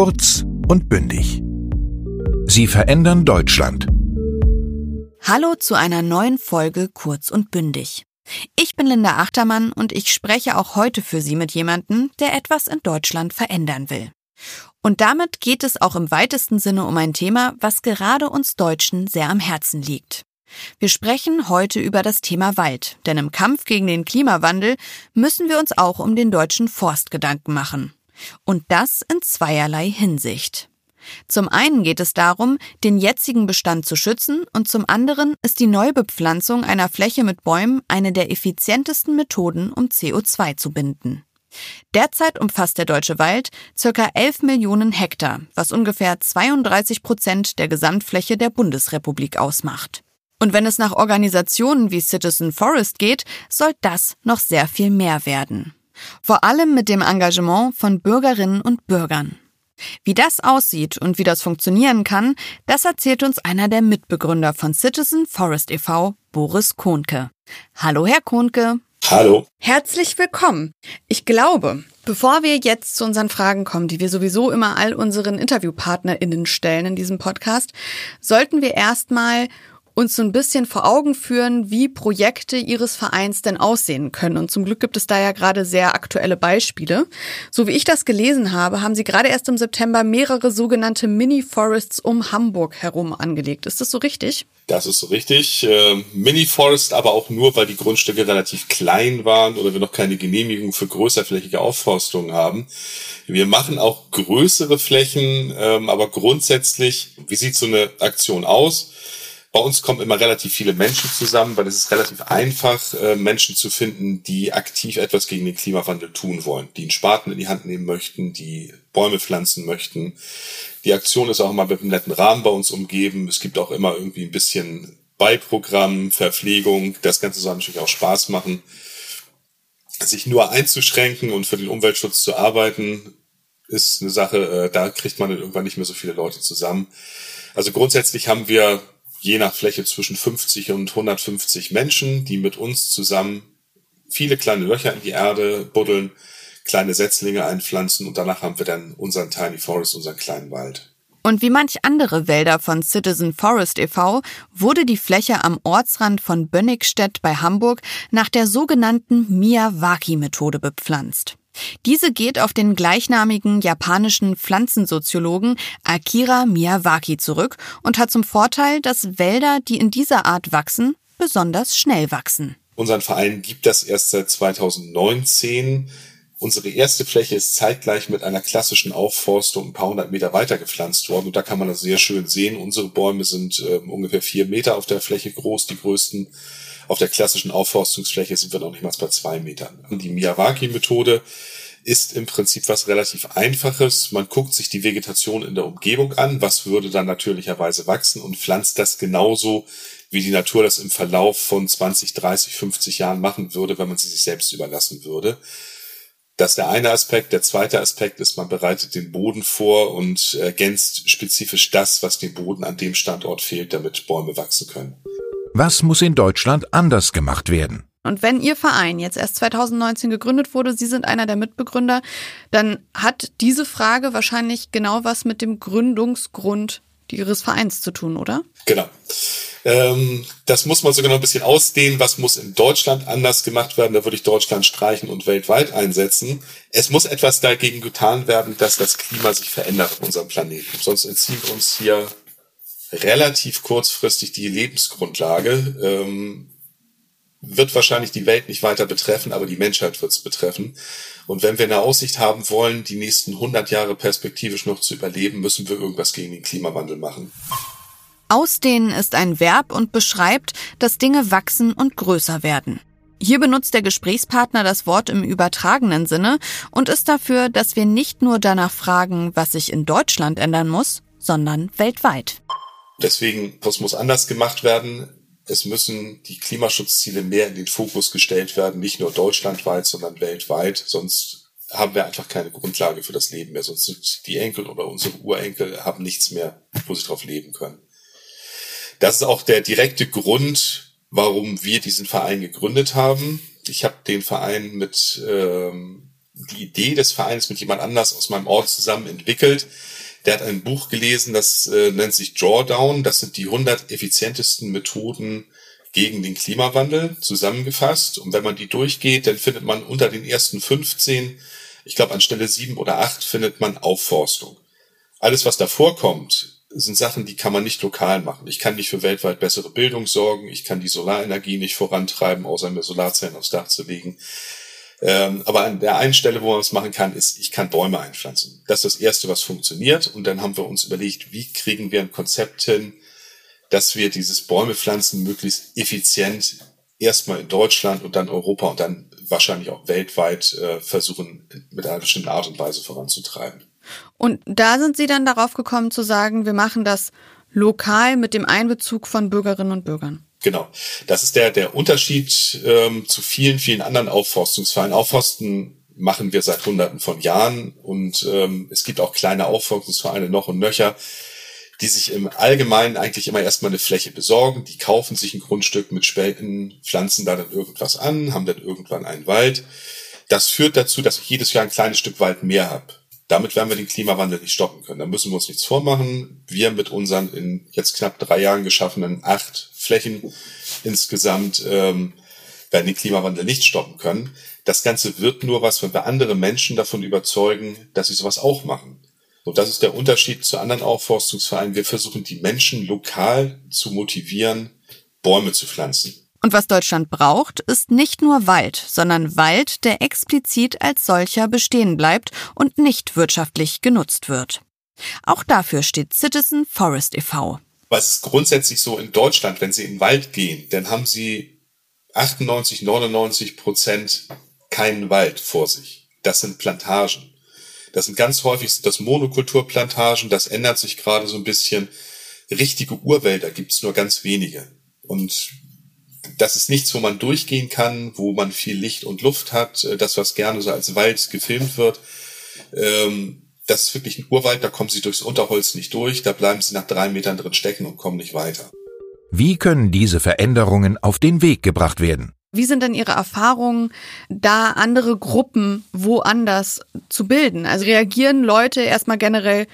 Kurz und bündig. Sie verändern Deutschland. Hallo zu einer neuen Folge Kurz und bündig. Ich bin Linda Achtermann und ich spreche auch heute für Sie mit jemandem, der etwas in Deutschland verändern will. Und damit geht es auch im weitesten Sinne um ein Thema, was gerade uns Deutschen sehr am Herzen liegt. Wir sprechen heute über das Thema Wald, denn im Kampf gegen den Klimawandel müssen wir uns auch um den deutschen Forst Gedanken machen. Und das in zweierlei Hinsicht. Zum einen geht es darum, den jetzigen Bestand zu schützen und zum anderen ist die Neubepflanzung einer Fläche mit Bäumen eine der effizientesten Methoden, um CO2 zu binden. Derzeit umfasst der deutsche Wald circa 11 Millionen Hektar, was ungefähr 32 Prozent der Gesamtfläche der Bundesrepublik ausmacht. Und wenn es nach Organisationen wie Citizen Forest geht, soll das noch sehr viel mehr werden. Vor allem mit dem Engagement von Bürgerinnen und Bürgern. Wie das aussieht und wie das funktionieren kann, das erzählt uns einer der Mitbegründer von Citizen Forest e.V., Boris Kohnke. Hallo, Herr Kohnke. Hallo. Herzlich willkommen. Ich glaube, bevor wir jetzt zu unseren Fragen kommen, die wir sowieso immer all unseren InterviewpartnerInnen stellen in diesem Podcast, sollten wir erstmal uns so ein bisschen vor Augen führen, wie Projekte Ihres Vereins denn aussehen können. Und zum Glück gibt es da ja gerade sehr aktuelle Beispiele. So wie ich das gelesen habe, haben Sie gerade erst im September mehrere sogenannte Mini-Forests um Hamburg herum angelegt. Ist das so richtig? Das ist so richtig. Äh, Mini-Forest aber auch nur, weil die Grundstücke relativ klein waren oder wir noch keine Genehmigung für größerflächige Aufforstungen haben. Wir machen auch größere Flächen, ähm, aber grundsätzlich, wie sieht so eine Aktion aus? Bei uns kommen immer relativ viele Menschen zusammen, weil es ist relativ einfach, äh, Menschen zu finden, die aktiv etwas gegen den Klimawandel tun wollen, die einen Spaten in die Hand nehmen möchten, die Bäume pflanzen möchten. Die Aktion ist auch immer mit einem netten Rahmen bei uns umgeben. Es gibt auch immer irgendwie ein bisschen Beiprogramm, Verpflegung. Das Ganze soll natürlich auch Spaß machen. Sich nur einzuschränken und für den Umweltschutz zu arbeiten, ist eine Sache, äh, da kriegt man dann irgendwann nicht mehr so viele Leute zusammen. Also grundsätzlich haben wir je nach Fläche zwischen 50 und 150 Menschen, die mit uns zusammen viele kleine Löcher in die Erde buddeln, kleine Setzlinge einpflanzen und danach haben wir dann unseren Tiny Forest, unseren kleinen Wald. Und wie manch andere Wälder von Citizen Forest e.V. wurde die Fläche am Ortsrand von Bönnigstedt bei Hamburg nach der sogenannten Miyawaki-Methode bepflanzt. Diese geht auf den gleichnamigen japanischen Pflanzensoziologen Akira Miyawaki zurück und hat zum Vorteil, dass Wälder, die in dieser Art wachsen, besonders schnell wachsen. Unseren Verein gibt das erst seit 2019. Unsere erste Fläche ist zeitgleich mit einer klassischen Aufforstung ein paar hundert Meter weiter gepflanzt worden. Und da kann man das sehr schön sehen. Unsere Bäume sind äh, ungefähr vier Meter auf der Fläche groß, die größten. Auf der klassischen Aufforstungsfläche sind wir noch nicht mal bei zwei Metern. Die Miyawaki-Methode ist im Prinzip was relativ Einfaches. Man guckt sich die Vegetation in der Umgebung an, was würde dann natürlicherweise wachsen und pflanzt das genauso, wie die Natur das im Verlauf von 20, 30, 50 Jahren machen würde, wenn man sie sich selbst überlassen würde. Das ist der eine Aspekt. Der zweite Aspekt ist, man bereitet den Boden vor und ergänzt spezifisch das, was dem Boden an dem Standort fehlt, damit Bäume wachsen können. Was muss in Deutschland anders gemacht werden? Und wenn Ihr Verein jetzt erst 2019 gegründet wurde, Sie sind einer der Mitbegründer, dann hat diese Frage wahrscheinlich genau was mit dem Gründungsgrund Ihres Vereins zu tun, oder? Genau. Ähm, das muss man sogar noch ein bisschen ausdehnen. Was muss in Deutschland anders gemacht werden? Da würde ich Deutschland streichen und weltweit einsetzen. Es muss etwas dagegen getan werden, dass das Klima sich verändert auf unserem Planeten. Sonst entziehen uns hier relativ kurzfristig die Lebensgrundlage. Ähm, wird wahrscheinlich die Welt nicht weiter betreffen, aber die Menschheit wird es betreffen. Und wenn wir eine Aussicht haben wollen, die nächsten 100 Jahre perspektivisch noch zu überleben, müssen wir irgendwas gegen den Klimawandel machen. Ausdehnen ist ein Verb und beschreibt, dass Dinge wachsen und größer werden. Hier benutzt der Gesprächspartner das Wort im übertragenen Sinne und ist dafür, dass wir nicht nur danach fragen, was sich in Deutschland ändern muss, sondern weltweit. Deswegen, was muss anders gemacht werden? Es müssen die Klimaschutzziele mehr in den Fokus gestellt werden, nicht nur deutschlandweit, sondern weltweit. Sonst haben wir einfach keine Grundlage für das Leben mehr. Sonst sind die Enkel oder unsere Urenkel haben nichts mehr, wo sie drauf leben können. Das ist auch der direkte Grund, warum wir diesen Verein gegründet haben. Ich habe den Verein mit ähm, die Idee des Vereins mit jemand anders aus meinem Ort zusammen entwickelt. Der hat ein Buch gelesen, das äh, nennt sich Drawdown. Das sind die 100 effizientesten Methoden gegen den Klimawandel zusammengefasst. Und wenn man die durchgeht, dann findet man unter den ersten 15, ich glaube an Stelle 7 oder 8, findet man Aufforstung. Alles, was davor kommt, sind Sachen, die kann man nicht lokal machen. Ich kann nicht für weltweit bessere Bildung sorgen. Ich kann die Solarenergie nicht vorantreiben, außer mir Solarzellen aufs Dach zu legen. Ähm, aber an der einen Stelle, wo man es machen kann, ist, ich kann Bäume einpflanzen. Das ist das Erste, was funktioniert. Und dann haben wir uns überlegt, wie kriegen wir ein Konzept hin, dass wir dieses Bäume pflanzen möglichst effizient erstmal in Deutschland und dann Europa und dann wahrscheinlich auch weltweit äh, versuchen, mit einer bestimmten Art und Weise voranzutreiben. Und da sind Sie dann darauf gekommen zu sagen, wir machen das lokal mit dem Einbezug von Bürgerinnen und Bürgern. Genau. Das ist der, der Unterschied ähm, zu vielen, vielen anderen Aufforstungsvereinen. Aufforsten machen wir seit hunderten von Jahren und ähm, es gibt auch kleine Aufforstungsvereine noch und nöcher, die sich im Allgemeinen eigentlich immer erstmal eine Fläche besorgen. Die kaufen sich ein Grundstück mit Spenden, pflanzen da dann irgendwas an, haben dann irgendwann einen Wald. Das führt dazu, dass ich jedes Jahr ein kleines Stück Wald mehr habe. Damit werden wir den Klimawandel nicht stoppen können. Da müssen wir uns nichts vormachen. Wir mit unseren in jetzt knapp drei Jahren geschaffenen acht Flächen insgesamt ähm, werden den Klimawandel nicht stoppen können. Das Ganze wird nur was, wenn wir andere Menschen davon überzeugen, dass sie sowas auch machen. Und das ist der Unterschied zu anderen Aufforstungsvereinen. Wir versuchen, die Menschen lokal zu motivieren, Bäume zu pflanzen. Und was Deutschland braucht, ist nicht nur Wald, sondern Wald, der explizit als solcher bestehen bleibt und nicht wirtschaftlich genutzt wird. Auch dafür steht Citizen Forest e.V. Es ist grundsätzlich so in Deutschland, wenn Sie in den Wald gehen, dann haben Sie 98, 99 Prozent keinen Wald vor sich. Das sind Plantagen. Das sind ganz häufig das Monokulturplantagen. Das ändert sich gerade so ein bisschen. Richtige Urwälder gibt es nur ganz wenige. Und das ist nichts, wo man durchgehen kann, wo man viel Licht und Luft hat, äh, das, was gerne so als Wald gefilmt wird. Ähm, das ist wirklich ein Urwald, da kommen sie durchs Unterholz nicht durch, da bleiben sie nach drei Metern drin stecken und kommen nicht weiter. Wie können diese Veränderungen auf den Weg gebracht werden? Wie sind denn Ihre Erfahrungen, da andere Gruppen woanders zu bilden? Also reagieren Leute erstmal generell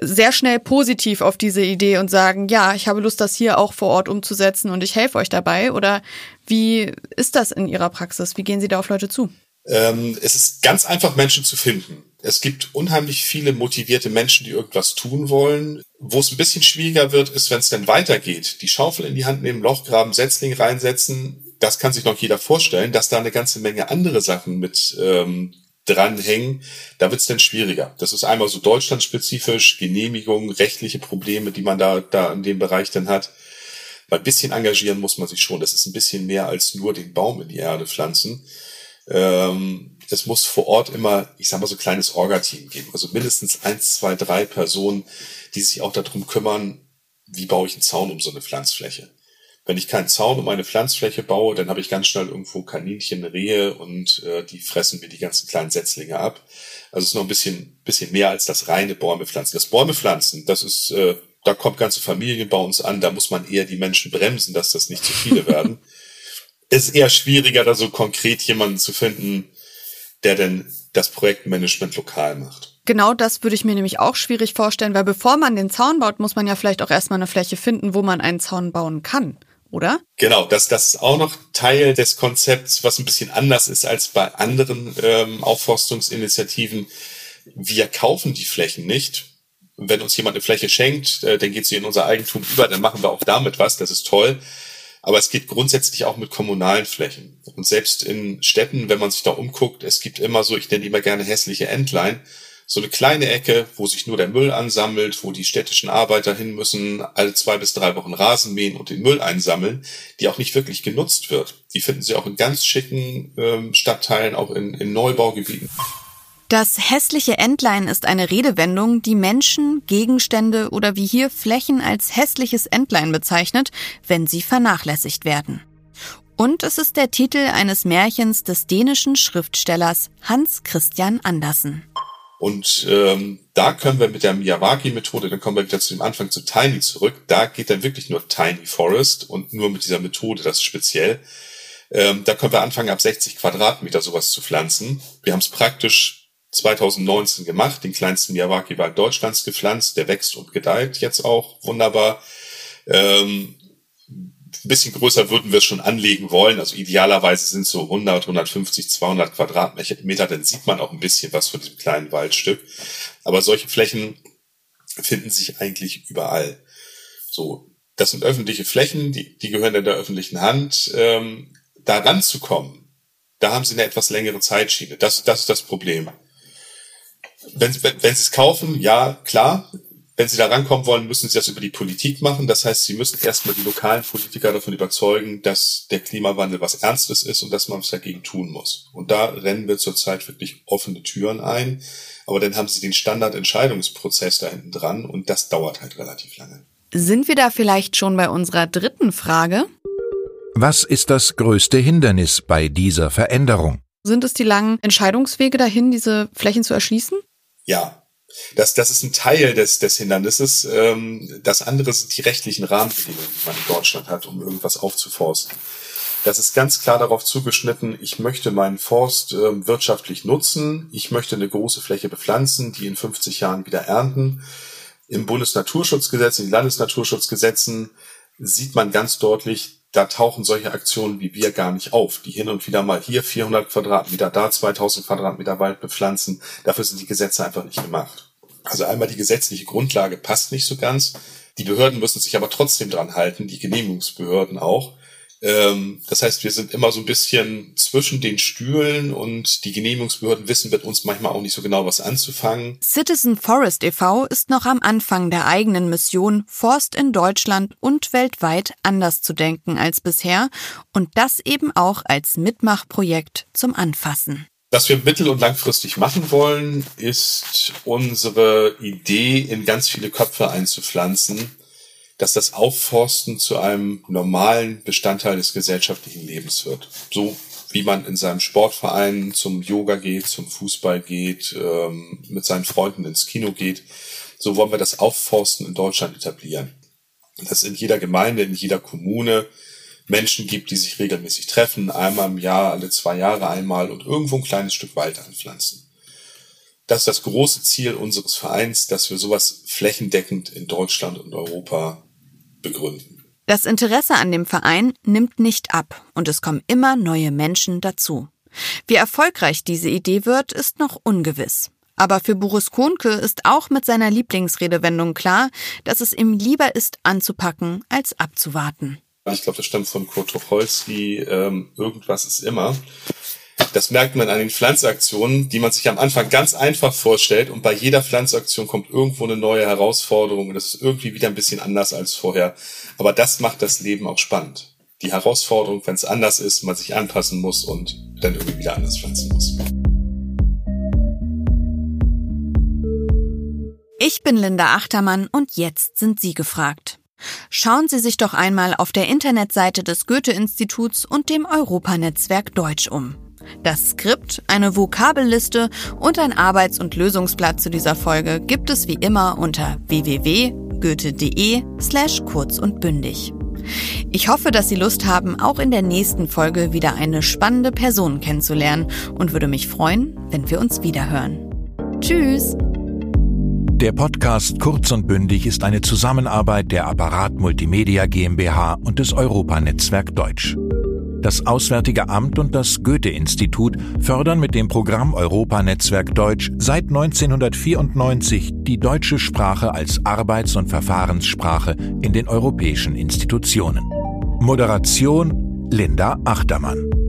sehr schnell positiv auf diese Idee und sagen, ja, ich habe Lust, das hier auch vor Ort umzusetzen und ich helfe euch dabei? Oder wie ist das in Ihrer Praxis? Wie gehen Sie da auf Leute zu? Ähm, es ist ganz einfach, Menschen zu finden. Es gibt unheimlich viele motivierte Menschen, die irgendwas tun wollen. Wo es ein bisschen schwieriger wird, ist, wenn es dann weitergeht. Die Schaufel in die Hand nehmen, Loch graben, Setzling reinsetzen. Das kann sich noch jeder vorstellen, dass da eine ganze Menge andere Sachen mit ähm, dranhängen, da wird es dann schwieriger. Das ist einmal so deutschlandspezifisch, Genehmigung, rechtliche Probleme, die man da, da in dem Bereich dann hat. Weil ein bisschen engagieren muss man sich schon. Das ist ein bisschen mehr als nur den Baum in die Erde pflanzen. Ähm, es muss vor Ort immer, ich sag mal, so ein kleines Orga-Team geben. Also mindestens eins, zwei, drei Personen, die sich auch darum kümmern, wie baue ich einen Zaun um so eine Pflanzfläche. Wenn ich keinen Zaun um eine Pflanzfläche baue, dann habe ich ganz schnell irgendwo Kaninchen, Rehe und äh, die fressen mir die ganzen kleinen Setzlinge ab. Also es ist noch ein bisschen, bisschen mehr als das reine Bäume pflanzen. Das Bäume pflanzen, das ist, äh, da kommt ganze Familien bei uns an, da muss man eher die Menschen bremsen, dass das nicht zu viele werden. Es ist eher schwieriger, da so konkret jemanden zu finden, der denn das Projektmanagement lokal macht. Genau das würde ich mir nämlich auch schwierig vorstellen, weil bevor man den Zaun baut, muss man ja vielleicht auch erstmal eine Fläche finden, wo man einen Zaun bauen kann oder? Genau, das, das ist auch noch Teil des Konzepts, was ein bisschen anders ist als bei anderen ähm, Aufforstungsinitiativen. Wir kaufen die Flächen nicht. Wenn uns jemand eine Fläche schenkt, äh, dann geht sie in unser Eigentum über, dann machen wir auch damit was, das ist toll. Aber es geht grundsätzlich auch mit kommunalen Flächen. Und selbst in Städten, wenn man sich da umguckt, es gibt immer so, ich nenne die immer gerne hässliche Endline so eine kleine Ecke, wo sich nur der Müll ansammelt, wo die städtischen Arbeiter hin müssen, alle zwei bis drei Wochen Rasen mähen und den Müll einsammeln, die auch nicht wirklich genutzt wird. Die finden Sie auch in ganz schicken ähm, Stadtteilen, auch in, in Neubaugebieten. Das hässliche Entlein ist eine Redewendung, die Menschen, Gegenstände oder wie hier Flächen als hässliches Entlein bezeichnet, wenn sie vernachlässigt werden. Und es ist der Titel eines Märchens des dänischen Schriftstellers Hans Christian Andersen. Und ähm, da können wir mit der Miyawaki-Methode, dann kommen wir wieder zu dem Anfang zu Tiny zurück, da geht dann wirklich nur Tiny Forest und nur mit dieser Methode, das ist speziell. Ähm, da können wir anfangen, ab 60 Quadratmeter sowas zu pflanzen. Wir haben es praktisch 2019 gemacht, den kleinsten Miyawaki-Wald Deutschlands gepflanzt. Der wächst und gedeiht jetzt auch wunderbar. Ähm, ein bisschen größer würden wir es schon anlegen wollen. Also idealerweise sind so 100, 150, 200 Quadratmeter. Dann sieht man auch ein bisschen was von diesem kleinen Waldstück. Aber solche Flächen finden sich eigentlich überall. So, das sind öffentliche Flächen, die, die gehören in der öffentlichen Hand. Ähm, da ranzukommen, da haben sie eine etwas längere Zeitschiene. Das, das ist das Problem. Wenn, wenn, wenn sie es kaufen, ja, klar, wenn sie da rankommen wollen, müssen sie das über die Politik machen. Das heißt, sie müssen erstmal die lokalen Politiker davon überzeugen, dass der Klimawandel was Ernstes ist und dass man was dagegen tun muss. Und da rennen wir zurzeit wirklich offene Türen ein. Aber dann haben sie den Standardentscheidungsprozess da hinten dran und das dauert halt relativ lange. Sind wir da vielleicht schon bei unserer dritten Frage? Was ist das größte Hindernis bei dieser Veränderung? Sind es die langen Entscheidungswege dahin, diese Flächen zu erschließen? Ja, das, das ist ein Teil des, des Hindernisses. Ähm, das andere sind die rechtlichen Rahmenbedingungen, die man in Deutschland hat, um irgendwas aufzuforsten. Das ist ganz klar darauf zugeschnitten, ich möchte meinen Forst äh, wirtschaftlich nutzen, ich möchte eine große Fläche bepflanzen, die in 50 Jahren wieder ernten. Im Bundesnaturschutzgesetz, in den Landesnaturschutzgesetzen sieht man ganz deutlich, da tauchen solche Aktionen wie wir gar nicht auf, die hin und wieder mal hier 400 Quadratmeter, da 2000 Quadratmeter Wald bepflanzen. Dafür sind die Gesetze einfach nicht gemacht. Also einmal die gesetzliche Grundlage passt nicht so ganz. Die Behörden müssen sich aber trotzdem dran halten, die Genehmigungsbehörden auch. Ähm, das heißt, wir sind immer so ein bisschen zwischen den Stühlen und die Genehmigungsbehörden wissen mit uns manchmal auch nicht so genau, was anzufangen. Citizen Forest e.V. ist noch am Anfang der eigenen Mission, Forst in Deutschland und weltweit anders zu denken als bisher und das eben auch als Mitmachprojekt zum Anfassen. Was wir mittel- und langfristig machen wollen, ist unsere Idee in ganz viele Köpfe einzupflanzen, dass das Aufforsten zu einem normalen Bestandteil des gesellschaftlichen Lebens wird. So wie man in seinem Sportverein zum Yoga geht, zum Fußball geht, ähm, mit seinen Freunden ins Kino geht, so wollen wir das Aufforsten in Deutschland etablieren. Dass in jeder Gemeinde, in jeder Kommune Menschen gibt, die sich regelmäßig treffen, einmal im Jahr, alle zwei Jahre einmal und irgendwo ein kleines Stück Wald anpflanzen. Das ist das große Ziel unseres Vereins, dass wir sowas flächendeckend in Deutschland und Europa begründen. Das Interesse an dem Verein nimmt nicht ab und es kommen immer neue Menschen dazu. Wie erfolgreich diese Idee wird, ist noch ungewiss. Aber für Boris Kohnke ist auch mit seiner Lieblingsredewendung klar, dass es ihm lieber ist, anzupacken, als abzuwarten. Ich glaube, das stammt von Kurt Tucholsky, ähm, irgendwas ist immer. Das merkt man an den Pflanzaktionen, die man sich am Anfang ganz einfach vorstellt und bei jeder Pflanzaktion kommt irgendwo eine neue Herausforderung und das ist irgendwie wieder ein bisschen anders als vorher. Aber das macht das Leben auch spannend. Die Herausforderung, wenn es anders ist, man sich anpassen muss und dann irgendwie wieder anders pflanzen muss. Ich bin Linda Achtermann und jetzt sind Sie gefragt. Schauen Sie sich doch einmal auf der Internetseite des Goethe-Instituts und dem Europanetzwerk Deutsch um. Das Skript, eine Vokabelliste und ein Arbeits- und Lösungsblatt zu dieser Folge gibt es wie immer unter www.goethe.de slash kurz und bündig. Ich hoffe, dass Sie Lust haben, auch in der nächsten Folge wieder eine spannende Person kennenzulernen und würde mich freuen, wenn wir uns wiederhören. Tschüss! Der Podcast Kurz und Bündig ist eine Zusammenarbeit der Apparat Multimedia GmbH und des Europanetzwerk Deutsch. Das Auswärtige Amt und das Goethe-Institut fördern mit dem Programm Europanetzwerk Deutsch seit 1994 die deutsche Sprache als Arbeits- und Verfahrenssprache in den europäischen Institutionen. Moderation Linda Achtermann